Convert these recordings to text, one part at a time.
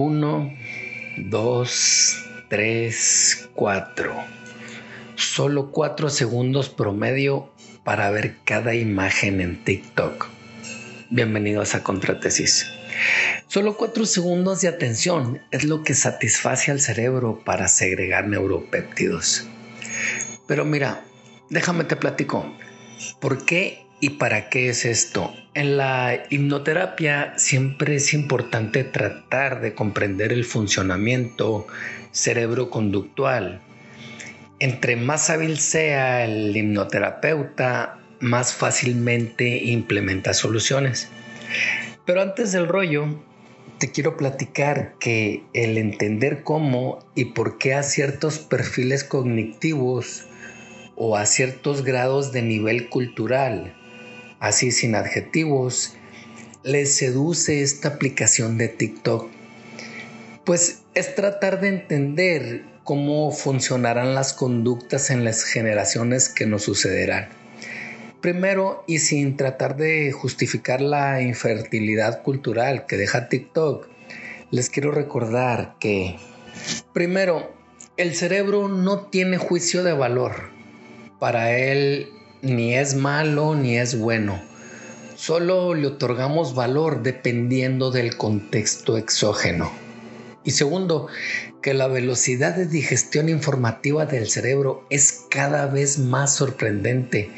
Uno, dos, tres, cuatro. Solo cuatro segundos promedio para ver cada imagen en TikTok. Bienvenidos a Contratesis. Solo cuatro segundos de atención es lo que satisface al cerebro para segregar neuropéptidos. Pero mira, déjame te platico. ¿Por qué y para qué es esto? En la hipnoterapia siempre es importante tratar de comprender el funcionamiento cerebroconductual. Entre más hábil sea el hipnoterapeuta, más fácilmente implementa soluciones. Pero antes del rollo, te quiero platicar que el entender cómo y por qué a ciertos perfiles cognitivos o a ciertos grados de nivel cultural, así sin adjetivos, les seduce esta aplicación de TikTok. Pues es tratar de entender cómo funcionarán las conductas en las generaciones que nos sucederán. Primero, y sin tratar de justificar la infertilidad cultural que deja TikTok, les quiero recordar que, primero, el cerebro no tiene juicio de valor para él ni es malo ni es bueno. Solo le otorgamos valor dependiendo del contexto exógeno. Y segundo, que la velocidad de digestión informativa del cerebro es cada vez más sorprendente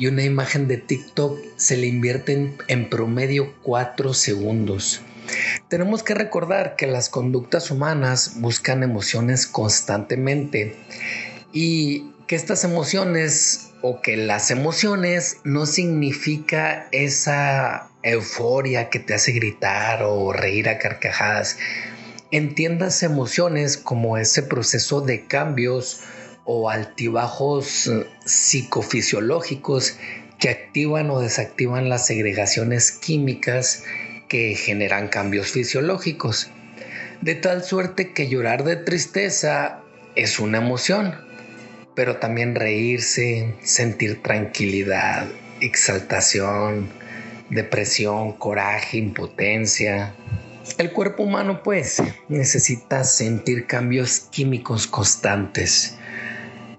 y una imagen de TikTok se le invierte en, promedio 4 segundos. Tenemos que recordar que las conductas humanas buscan emociones constantemente y que estas emociones o que las emociones no significa esa euforia que te hace gritar o reír a carcajadas. Entiendas emociones como ese proceso de cambios o altibajos eh, psicofisiológicos que activan o desactivan las segregaciones químicas que generan cambios fisiológicos. De tal suerte que llorar de tristeza es una emoción, pero también reírse, sentir tranquilidad, exaltación, depresión, coraje, impotencia. El cuerpo humano pues necesita sentir cambios químicos constantes.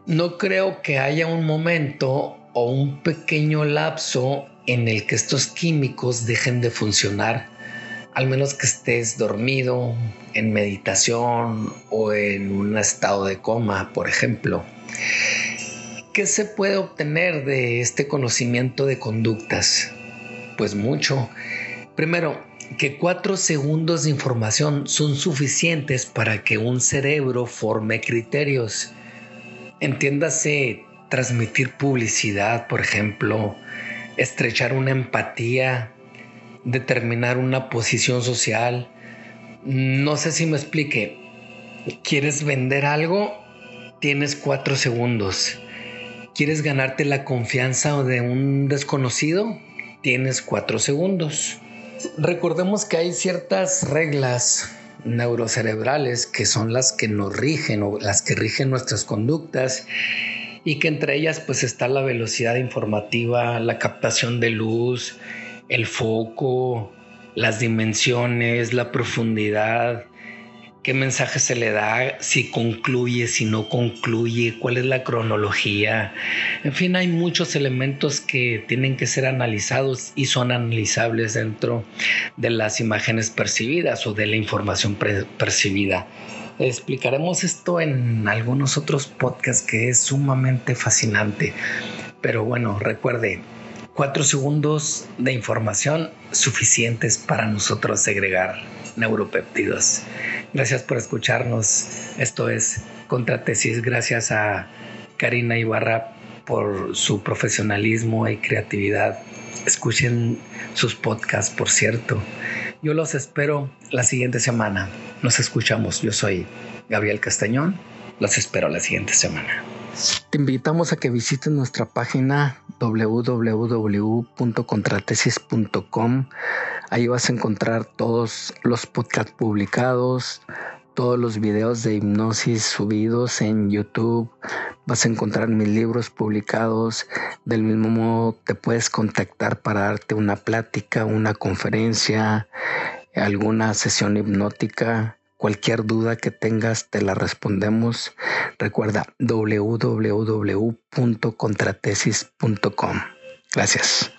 No creo que haya un momento o un pequeño lapso en el que estos químicos dejen de funcionar, al menos que estés dormido, en meditación o en un estado de coma, por ejemplo. ¿Qué se puede obtener de este conocimiento de conductas? Pues mucho. Primero, que cuatro segundos de información son suficientes para que un cerebro forme criterios. Entiéndase transmitir publicidad, por ejemplo, estrechar una empatía, determinar una posición social. No sé si me explique. ¿Quieres vender algo? Tienes cuatro segundos. ¿Quieres ganarte la confianza de un desconocido? Tienes cuatro segundos. Recordemos que hay ciertas reglas neurocerebrales que son las que nos rigen o las que rigen nuestras conductas y que entre ellas pues está la velocidad informativa, la captación de luz, el foco, las dimensiones, la profundidad, qué mensaje se le da, si concluye, si no concluye, cuál es la cronología. En fin, hay muchos elementos que tienen que ser analizados y son analizables dentro de las imágenes percibidas o de la información percibida. Explicaremos esto en algunos otros podcasts que es sumamente fascinante. Pero bueno, recuerde, cuatro segundos de información suficientes para nosotros segregar neuropéptidos. Gracias por escucharnos. Esto es Contratesis. Gracias a Karina Ibarra por su profesionalismo y creatividad. Escuchen sus podcasts, por cierto. Yo los espero la siguiente semana. Nos escuchamos. Yo soy Gabriel Castañón. Los espero la siguiente semana. Te invitamos a que visites nuestra página www.contratesis.com. Ahí vas a encontrar todos los podcasts publicados, todos los videos de hipnosis subidos en YouTube. Vas a encontrar mis libros publicados. Del mismo modo te puedes contactar para darte una plática, una conferencia, alguna sesión hipnótica, cualquier duda que tengas, te la respondemos. Recuerda www.contratesis.com. Gracias.